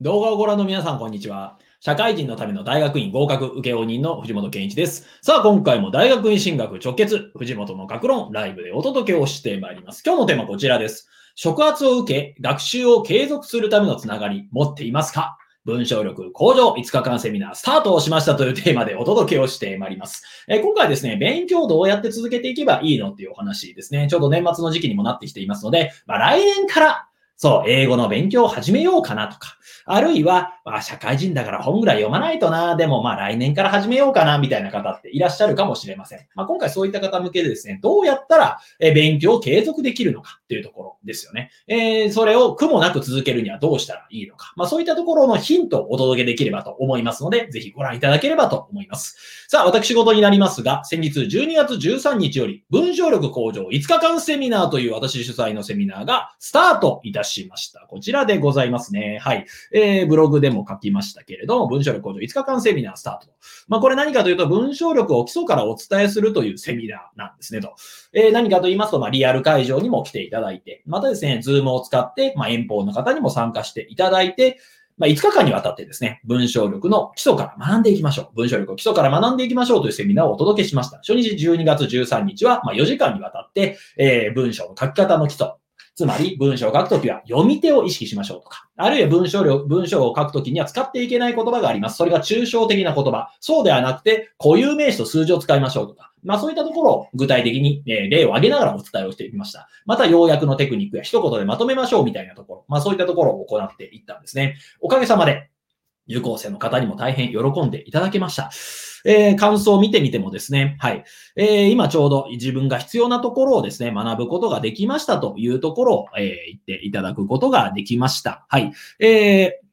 動画をご覧の皆さん、こんにちは。社会人のための大学院合格請負人の藤本健一です。さあ、今回も大学院進学直結、藤本の学論、ライブでお届けをしてまいります。今日のテーマはこちらです。触発を受け、学習を継続するためのつながり、持っていますか？文章力向上5日間セミナースタートをしましたというテーマでお届けをしてまいります。えー今回ですね、勉強をどうやって続けていけばいいのっていうお話ですね。ちょうど年末の時期にもなってきていますので、まあ、来年からそう、英語の勉強を始めようかなとか、あるいは、まあ、社会人だから本ぐらい読まないとな、でもまあ来年から始めようかな、みたいな方っていらっしゃるかもしれません。まあ、今回そういった方向けでですね、どうやったら勉強を継続できるのかっていうところですよね。えーそれを苦もなく続けるにはどうしたらいいのか。まあ、そういったところのヒントをお届けできればと思いますので、ぜひご覧いただければと思います。さあ、私事になりますが、先日12月13日より文章力向上5日間セミナーという私主催のセミナーがスタートいたしました。こちらでございますね。はい。えーブログでも書きましたけれども、文章力向上5日間セミナースタート。まあ、これ何かというと、文章力を基礎からお伝えするというセミナーなんですねと。えー何かと言いますと、まあ、リアル会場にも来ていただいて、またですね、 Zoom を使って、まあ、遠方の方にも参加していただいて、まあ、5日間にわたってですね、文章力の基礎から学んでいきましょう。文章力を基礎から学んでいきましょうというセミナーをお届けしました。初日12月13日は、ま、4時間にわたって、えー文章の書き方の基礎。つまり、文章を書くときは読み手を意識しましょうとか、あるいは文章量、文章を書くときには使っていけない言葉があります。それが抽象的な言葉。そうではなくて、固有名詞と数字を使いましょうとか、まあそういったところを具体的に、え例を挙げながらお伝えをしていきました。また、要約のテクニックや一言でまとめましょうみたいなところ。まあそういったところを行っていったんですね。おかげさまで、受講生の方にも大変喜んでいただけました。えー感想を見てみてもですね、はい。えー今ちょうど自分が必要なところをですね、学ぶことができましたというところを、えー言っていただくことができました。はい。えー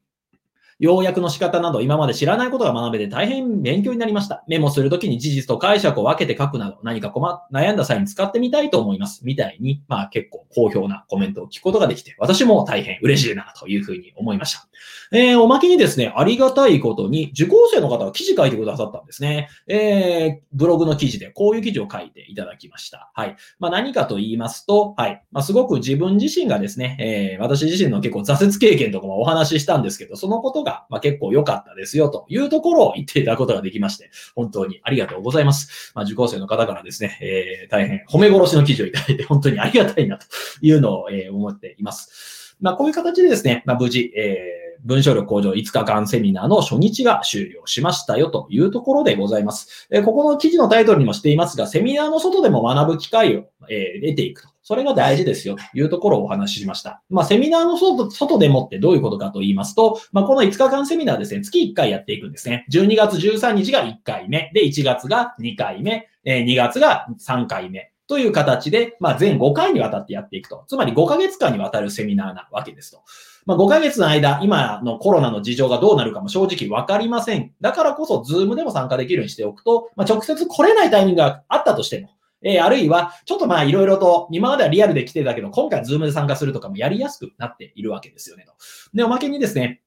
要約の仕方など今まで知らないことが学べて大変勉強になりました。メモするときに事実と解釈を分けて書くなど何か困悩んだ際に使ってみたいと思います。みたいに、まあ結構好評なコメントを聞くことができて、私も大変嬉しいなというふうに思いました。えーおまけにですね、ありがたいことに受講生の方が記事書いてくださったんですね。えーブログの記事でこういう記事を書いていただきました。はい。まあ何かと言いますと、はい。まあすごく自分自身がですね、えー私自身の結構挫折経験とかもお話ししたんですけど、そのことが、まあ、結構良かったですよというところを言っていただくことができまして、本当にありがとうございます。まあ受講生の方からですね、えー大変褒め殺しの記事をいただいて本当にありがたいなというのを、えー思っています。まあこういう形でですね、まあ無事、えー文章力向上5日間セミナーの初日が終了しましたよというところでございます。えここの記事のタイトルにもしていますが、セミナーの外でも学ぶ機会を、えー得ていくと。それが大事ですよというところをお話ししました。まあ、セミナーの外外でもってどういうことかと言いますと、まあ、この5日間セミナーですね、月1回やっていくんですね。12月13日が1回目、で、1月が2回目、え2月が3回目。という形で、まあ、全5回にわたってやっていくと。つまり5ヶ月間にわたるセミナーなわけですと。まあ、5ヶ月の間、今のコロナの事情がどうなるかも正直わかりません。だからこそ、 Zoom でも参加できるようにしておくと、まあ、直接来れないタイミングがあったとしても、えーあるいは、ちょっとまあいろいろと、今まではリアルで来てたけど、今回 Zoom で参加するとかもやりやすくなっているわけですよねと。で、おまけにですね、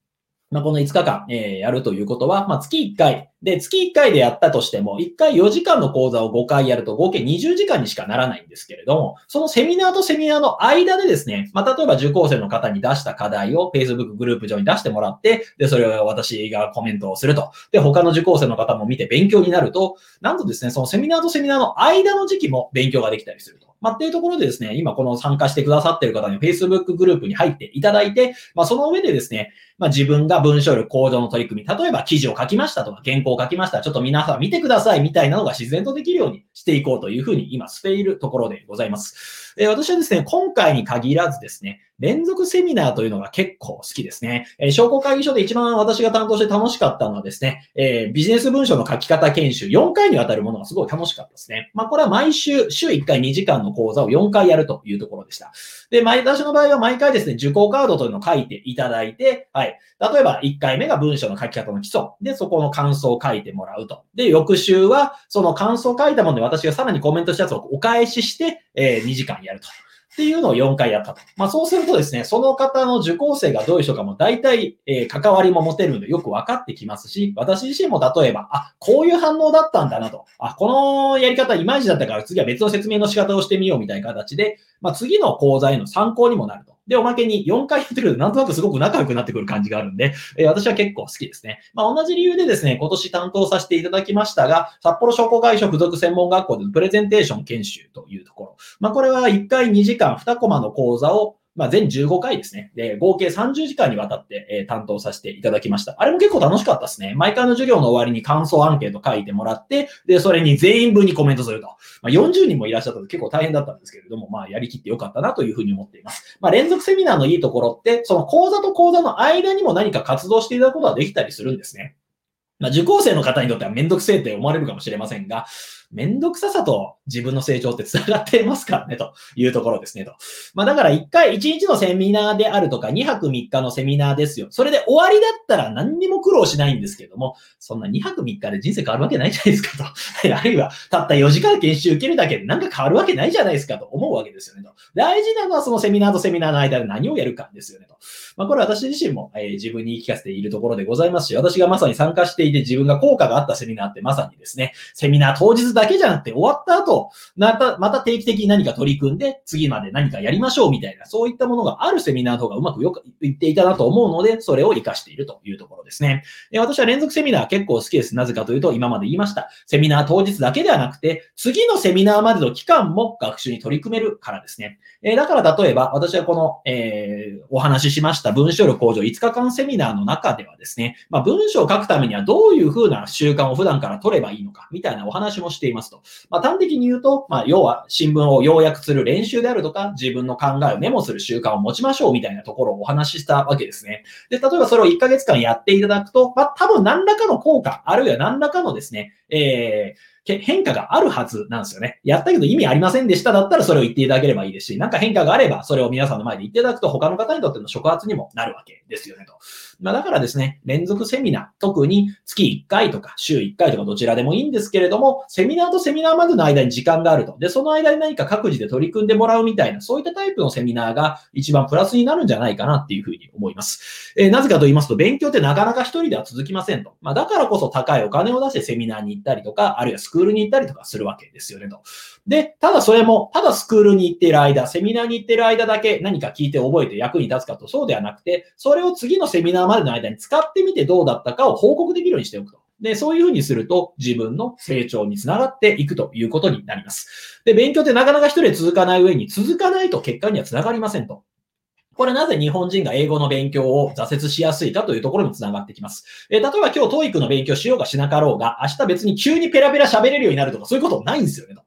まあ、この5日間、えーやるということは、まあ、月1回。で、月1回でやったとしても、1回4時間の講座を5回やると合計20時間にしかならないんですけれども、そのセミナーとセミナーの間でですね、まあ、例えば受講生の方に出した課題を Facebook グループ上に出してもらって、で、それを私がコメントをすると。で、他の受講生の方も見て勉強になると、なんとですね、そのセミナーとセミナーの間の時期も勉強ができたりすると。まあ、っていうところでですね、今この参加してくださっている方に Facebook グループに入っていただいて、まあ、その上でですね、まあ、自分が文章力向上の取り組み、例えば記事を書きましたとか、原稿を書きました、ちょっと皆さん見てくださいみたいなのが自然とできるようにしていこうというふうに今しているところでございます。え私はですね、今回に限らずですね、連続セミナーというのが結構好きですね。えー商工会議所で一番私が担当して楽しかったのはですね、えービジネス文書の書き方研修4回にわたるものがすごい楽しかったですね。まあこれは毎週、週1回2時間の講座を4回やるというところでした。で、毎私の場合は毎回ですね、受講カードというのを書いていただいて、はい。例えば1回目が文章の書き方の基礎。で、そこの感想を書いてもらうと。で、翌週はその感想を書いたもので私がさらにコメントしたやつをお返しして、えー2時間やると。っていうのを4回やったと。まあそうするとですね、その方の受講生がどういう人かも大体、えー関わりも持てるのでよく分かってきますし、私自身も例えば、あ、こういう反応だったんだなと。あ、このやり方いまいちだったから次は別の説明の仕方をしてみようみたいな形で、まあ次の講座への参考にもなると。で、おまけに4回やってくるとなんとなくすごく仲良くなってくる感じがあるんで、えー、私は結構好きですね。まあ、同じ理由でですね、今年担当させていただきましたが、札幌商工会所附属専門学校でのプレゼンテーション研修というところ。まあ、これは1回2時間2コマの講座をまあ、全15回ですね。で、合計30時間にわたって、えー、担当させていただきました。あれも結構楽しかったですね。毎回の授業の終わりに感想アンケート書いてもらって、で、それに全員分にコメントすると。まあ、40人もいらっしゃったので結構大変だったんですけれども、まあ、やりきってよかったなというふうに思っています。まあ、連続セミナーのいいところって、その講座と講座の間にも何か活動していただくことができたりするんですね。まあ、受講生の方にとってはめんどくせえって思われるかもしれませんが、めんどくささと自分の成長って繋がってますからね、というところですね、と。まあだから1回、1日のセミナーであるとか、2泊3日のセミナーですよ。それで終わりだったら何にも苦労しないんですけども、そんな2泊3日で人生変わるわけないじゃないですか、と。あるいは、たった4時間研修受けるだけでなんか変わるわけないじゃないですか、と思うわけですよね、と。大事なのはそのセミナーとセミナーの間で何をやるかですよね、と。まあこれ私自身も、えー、自分に言い聞かせているところでございますし、私がまさに参加していて自分が効果があったセミナーってまさにですね、セミナー当日だけじゃなくて終わった後、また、また定期的に何か取り組んで、次まで何かやりましょうみたいな、そういったものがあるセミナーの方がうまくよく言っていたなと思うので、それを活かしているというところですね。で私は連続セミナー結構好きです。なぜかというと、今まで言いました。セミナー当日だけではなくて、次のセミナーまでの期間も学習に取り組めるからですね。えだから例えば、私はこの、えー、お話ししました文章力向上5日間セミナーの中ではですね、まあ、文章を書くためにはどういうふうな習慣を普段から取ればいいのか、みたいなお話もしてていますと。まあ、端的に言うと、まあ、要は新聞を要約する練習であるとか、自分の考えをメモする習慣を持ちましょうみたいなところをお話ししたわけですね。で、例えばそれを1ヶ月間やっていただくと、まあ、多分何らかの効果、あるいは何らかのですね、えー、変化があるはずなんですよね。やったけど意味ありませんでしただったらそれを言っていただければいいですし、なんか変化があればそれを皆さんの前で言っていただくと他の方にとっての触発にもなるわけですよねと。まあ、だからですね、連続セミナー、特に月1回とか週1回とかどちらでもいいんですけれども、セミナーとセミナーまでの間に時間があると。で、その間に何か各自で取り組んでもらうみたいな、そういったタイプのセミナーが一番プラスになるんじゃないかなっていうふうに思います。えー、なぜかと言いますと、勉強ってなかなか一人では続きませんと。まあ、だからこそ高いお金を出してセミナーに行ったりとか、あるいはスクールに行ったりとかするわけですよねと。で、ただそれも、ただスクールに行っている間、セミナーに行っている間だけ何か聞いて覚えて役に立つかと、そうではなくて、それを次のセミナーまでの間に使ってみてどうだったかを報告できるようにしておくと。で、そういうふうにすると自分の成長につながっていくということになります。で、勉強ってなかなか一人で続かない上に続かないと結果にはつながりませんと。これなぜ日本人が英語の勉強を挫折しやすいかというところにもつながってきます。えー、例えば今日 TOEIC の勉強しようがしなかろうが、明日別に急にペラペラ喋れるようになるとかそういうことないんですよねと。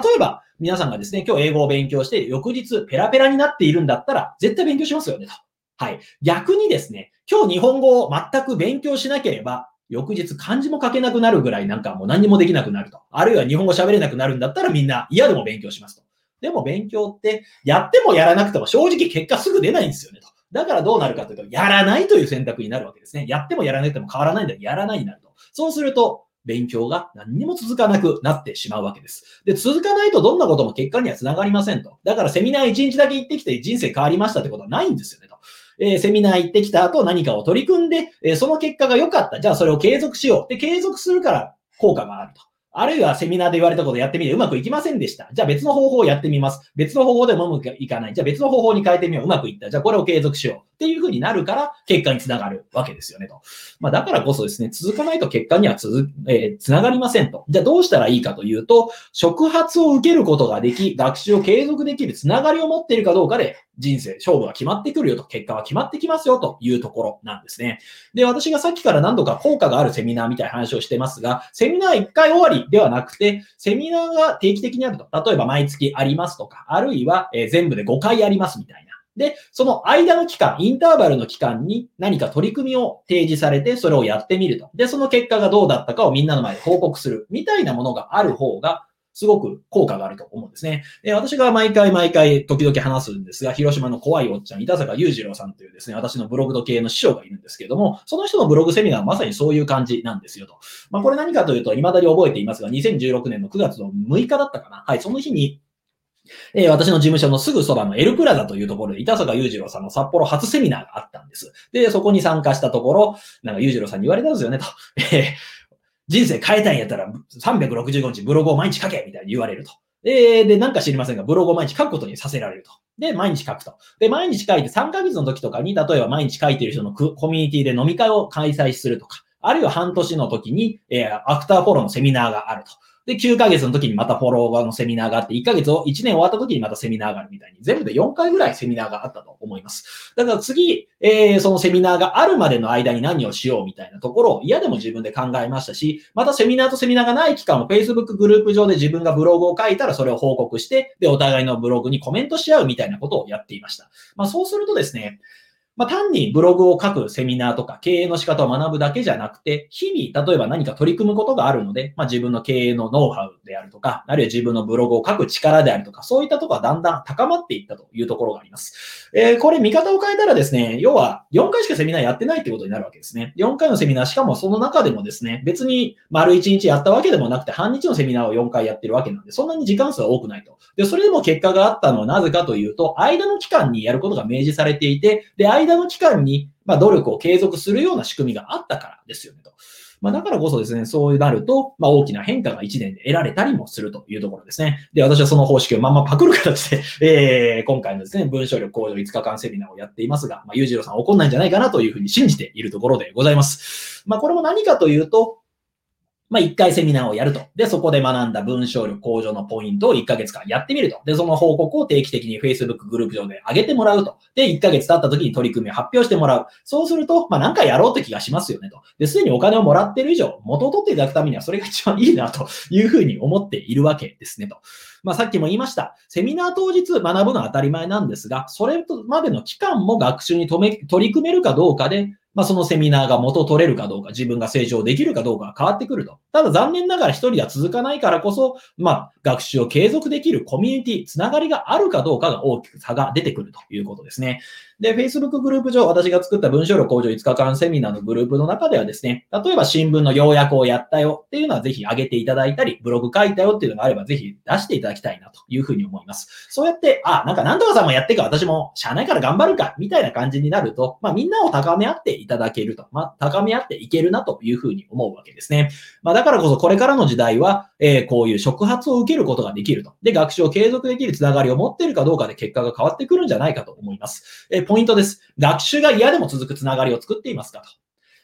例えば、皆さんがですね、今日英語を勉強して、翌日ペラペラになっているんだったら、絶対勉強しますよねと。はい。逆にですね、今日日本語を全く勉強しなければ、翌日漢字も書けなくなるぐらいなんかもう何もできなくなると。あるいは日本語喋れなくなるんだったらみんな嫌でも勉強しますと。でも勉強ってやってもやらなくても正直結果すぐ出ないんですよねと。だからどうなるかというと、やらないという選択になるわけですね。やってもやらなくても変わらないんだやらないになると。そうすると、勉強が何にも続かなくなってしまうわけです。で、続かないとどんなことも結果にはつながりませんと。だからセミナー1日だけ行ってきて人生変わりましたってことはないんですよねと。えー、セミナー行ってきた後何かを取り組んで、えー、その結果が良かった。じゃあそれを継続しよう。で、継続するから効果があると。あるいはセミナーで言われたことやってみてうまくいきませんでした。じゃあ別の方法をやってみます。別の方法でもうまくいかない。じゃあ別の方法に変えてみよう。うまくいった。じゃあこれを継続しよう。っていう風になるから結果につながるわけですよねと。まあだからこそですね、続かないと結果には続、えー、つながりませんと。じゃあどうしたらいいかというと、触発を受けることができ、学習を継続できるつながりを持っているかどうかで人生、勝負が決まってくるよと、結果は決まってきますよというところなんですね。で、私がさっきから何度か効果があるセミナーみたいな話をしてますが、セミナー1回終わりではなくて、セミナーが定期的にあると。例えば毎月ありますとか、あるいは、え全部で5回ありますみたいな。で、その間の期間、インターバルの期間に何か取り組みを提示されて、それをやってみると。で、その結果がどうだったかをみんなの前で報告する。みたいなものがある方が、すごく効果があると思うんですね。で私が毎回毎回時々話すんですが、広島の怖いおっちゃん、板坂裕次郎さんというですね、私のブログと系の師匠がいるんですけれども、その人のブログセミナーはまさにそういう感じなんですよと。まあこれ何かというと、未だに覚えていますが、2016年の9月の6日だったかな。はい、その日に、えー、私の事務所のすぐそばのエルプラザというところで、板坂裕次郎さんの札幌初セミナーがあったんです。で、そこに参加したところ、なんか裕次郎さんに言われたんですよね、と。えー人生変えたいんやったら365日ブログを毎日書けみたいに言われると。で、で、なんか知りませんが、ブログを毎日書くことにさせられると。で、毎日書くと。で、毎日書いて3ヶ月の時とかに、例えば毎日書いてる人のコミュニティで飲み会を開催するとか、あるいは半年の時に、えー、アフターフォローのセミナーがあると。で、9ヶ月の時にまたフォロワーのセミナーがあって、1ヶ月を、1年終わった時にまたセミナーがあるみたいに、全部で4回ぐらいセミナーがあったと思います。だから次、えー、そのセミナーがあるまでの間に何をしようみたいなところを嫌でも自分で考えましたし、またセミナーとセミナーがない期間も Facebook グループ上で自分がブログを書いたらそれを報告して、で、お互いのブログにコメントし合うみたいなことをやっていました。まあそうするとですね、まあ、単にブログを書くセミナーとか経営の仕方を学ぶだけじゃなくて、日々、例えば何か取り組むことがあるので、まあ、自分の経営のノウハウであるとか、あるいは自分のブログを書く力であるとか、そういったところはだんだん高まっていったというところがあります。えー、これ見方を変えたらですね、要は4回しかセミナーやってないってことになるわけですね。4回のセミナー、しかもその中でもですね、別に丸1日やったわけでもなくて、半日のセミナーを4回やってるわけなんで、そんなに時間数は多くないと。で、それでも結果があったのはなぜかというと、間の期間にやることが明示されていて、で、間の期間にまあ、努力を継続するような仕組みがあったからですよねと。まあ、だからこそですね、そうなると、まあ、大きな変化が1年で得られたりもするというところですね。で、私はその方式をまんまパクる形で、えー、今回のですね、文章力向上5日間セミナーをやっていますが、まあ、ゆうじろうさん怒んないんじゃないかなというふうに信じているところでございます。まあ、これも何かというと、まあ、1回セミナーをやると。で、そこで学んだ文章力向上のポイントを1ヶ月間やってみると。で、その報告を定期的に Facebook グループ上で上げてもらうと。で、1ヶ月経った時に取り組みを発表してもらう。そうすると、まあ、なんかやろうって気がしますよねと。で、すでにお金をもらってる以上、元を取っていただくためにはそれが一番いいなと いうふうに思っているわけですねと。まあ、さっきも言いました。セミナー当日学ぶのは当たり前なんですが、それまでの期間も学習に取り組めるかどうかで、まあ、そのセミナーが元取れるかどうか、自分が成長できるかどうかが変わってくると。ただ残念ながら一人では続かないからこそ、まあ、学習を継続できるコミュニティ、つながりがあるかどうかが大きく差が出てくるということですね。で、Facebook グループ上、私が作った文章力向上5日間セミナーのグループの中ではですね、例えば新聞の要約をやったよっていうのはぜひ上げていただいたり、ブログ書いたよっていうのがあればぜひ出していただきたいなというふうに思います。そうやって、あ、なんかなんとかさんもやってか私も社内から頑張るかみたいな感じになると、まあみんなを高め合っていただけると、まあ高め合っていけるなというふうに思うわけですね。まあだからこそこれからの時代は、えー、こういう触発を受けることができると。で、学習を継続できるつながりを持っているかどうかで結果が変わってくるんじゃないかと思います。えー、ポイントです。学習が嫌でも続くつながりを作っていますかと。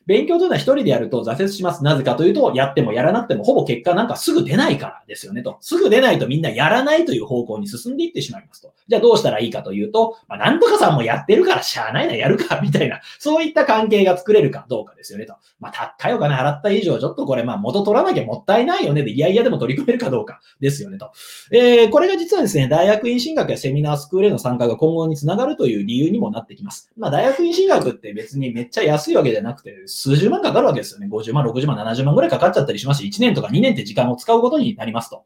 勉強というのは一人でやると挫折します。なぜかというと、やってもやらなくてもほぼ結果なんかすぐ出ないからですよねと。すぐ出ないとみんなやらないという方向に進んでいってしまいますと。じゃあどうしたらいいかというと、まあ、なんとかさんもやってるからしゃあないな、やるか、みたいな、そういった関係が作れるかどうかですよねと。まあ、高いお金払った以上、ちょっとこれまあ元取らなきゃもったいないよねで、いやいやでも取り組めるかどうかですよねと。えー、これが実はですね、大学院進学やセミナースクールへの参加が今後につながるという理由にもなってきます。まあ、大学院進学って別にめっちゃ安いわけじゃなくて、数十万かかるわけですよね。50万、60万、70万ぐらいかかっちゃったりしますし、1年とか2年って時間を使うことになりますと。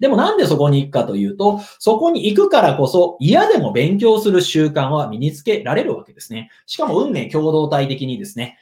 でもなんでそこに行くかというと、そこに行くからこそ嫌でも勉強する習慣は身につけられるわけですね。しかも運命共同体的にですね、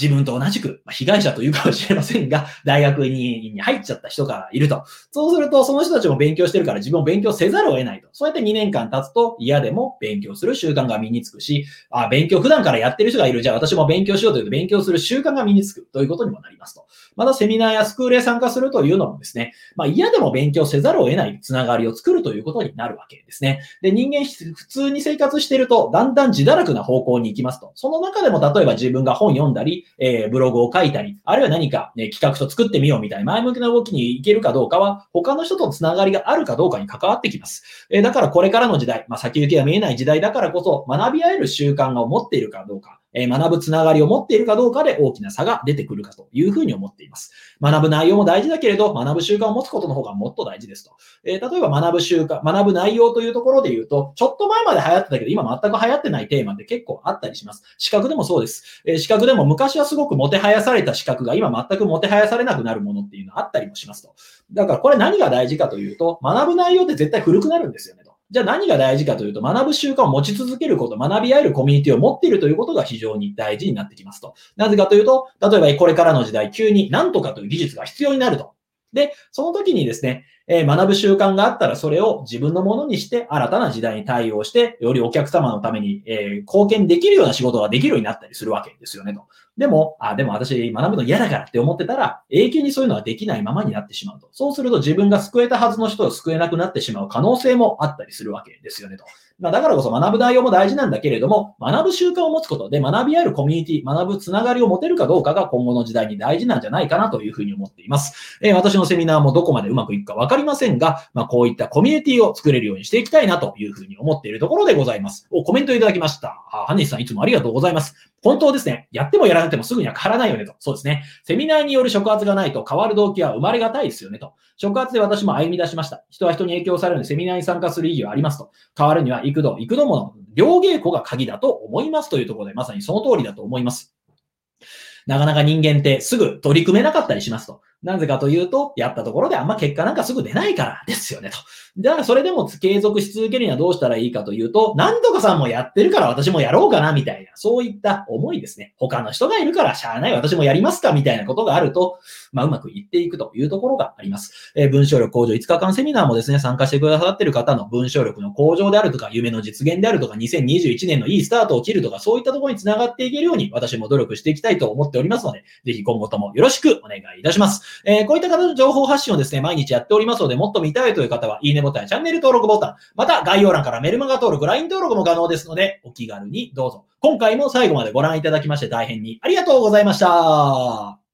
自分と同じく、ま被害者というかもしれませんが、大学に入っちゃった人がいると。そうすると、その人たちも勉強してるから自分も勉強せざるを得ないと。そうやって2年間経つと嫌でも勉強する習慣が身につくし、あ、勉強普段からやってる人がいる。じゃあ私も勉強しようというと勉強する習慣が身につくということにもなりますと。またセミナーやスクールへ参加するというのもですね、まあ嫌でも勉強せざるを得ないつながりを作るということになるわけですね。で、人間普通に生活してると、だんだん自堕落な方向に行きますと。その中でも例えば自分が本読んだり、えー、ブログを書いたり、あるいは何か、ね、企画書作ってみようみたいな前向きな動きに行けるかどうかは、他の人とのつながりがあるかどうかに関わってきます。えー、だからこれからの時代、まあ先行きが見えない時代だからこそ、学び合える習慣を持っているかどうか、え学ぶつながりを持っているかどうかで大きな差が出てくるかというふうに思っています。学ぶ内容も大事だけれど、学ぶ習慣を持つことの方がもっと大事ですと。えー、例えば学ぶ習慣、学ぶ内容というところで言うと、ちょっと前まで流行ってたけど、今全く流行ってないテーマって結構あったりします。資格でもそうです。えー、資格でも昔はすごくもてはやされた資格が今全くもてはやされなくなるものっていうのはあったりもしますと。だからこれ何が大事かというと、学ぶ内容って絶対古くなるんですよね。じゃあ何が大事かというと、学ぶ習慣を持ち続けること、学び合えるコミュニティを持っているということが非常に大事になってきますと。なぜかというと、例えばこれからの時代、急に何とかという技術が必要になると。で、その時にですね、えー、学ぶ習慣があったらそれを自分のものにして新たな時代に対応して、よりお客様のために、えー、貢献できるような仕事ができるようになったりするわけですよねと。でも、あ、でも私学ぶの嫌だからって思ってたら、永久にそういうのはできないままになってしまうと。そうすると自分が救えたはずの人を救えなくなってしまう可能性もあったりするわけですよねと。まあ、だからこそ学ぶ内容も大事なんだけれども、学ぶ習慣を持つことで学び合えるコミュニティ、学ぶつながりを持てるかどうかが今後の時代に大事なんじゃないかなというふうに思っています。えー、私のセミナーもどこまでうまくいくかわかりませんが、まあ、こういったコミュニティを作れるようにしていきたいなというふうに思っているところでございます。お、コメントいただきました。あ、ハニスさんいつもありがとうございます。本当ですね。やってもやらなくてもすぐには変わらないよねと。そうですね。セミナーによる触発がないと変わる動機は生まれがたいですよねと。触発で私も歩み出しました。人は人に影響されるのでセミナーに参加する意義はありますと。変わるには幾度、幾度もの両稽古が鍵だと思いますというところで、まさにその通りだと思います。なかなか人間ってすぐ取り組めなかったりしますと。なぜかというと、やったところであんま結果なんかすぐ出ないからですよね、と。だからそれでも継続し続けるにはどうしたらいいかというと、何とかさんもやってるから私もやろうかな、みたいな、そういった思いですね。他の人がいるからしゃあない、私もやりますか、みたいなことがあると、まあ、うまくいっていくというところがあります。えー、文章力向上5日間セミナーもですね、参加してくださってる方の文章力の向上であるとか、夢の実現であるとか、2021年のいいスタートを切るとか、そういったところにつながっていけるように、私も努力していきたいと思っておりますので、ぜひ今後ともよろしくお願いいたします。えー、こういった方の情報発信をですね、毎日やっておりますので、もっと見たいという方は、いいねボタンやチャンネル登録ボタン、また概要欄からメルマガ登録、LINE 登録も可能ですので、お気軽にどうぞ。今回も最後までご覧いただきまして大変にありがとうございました。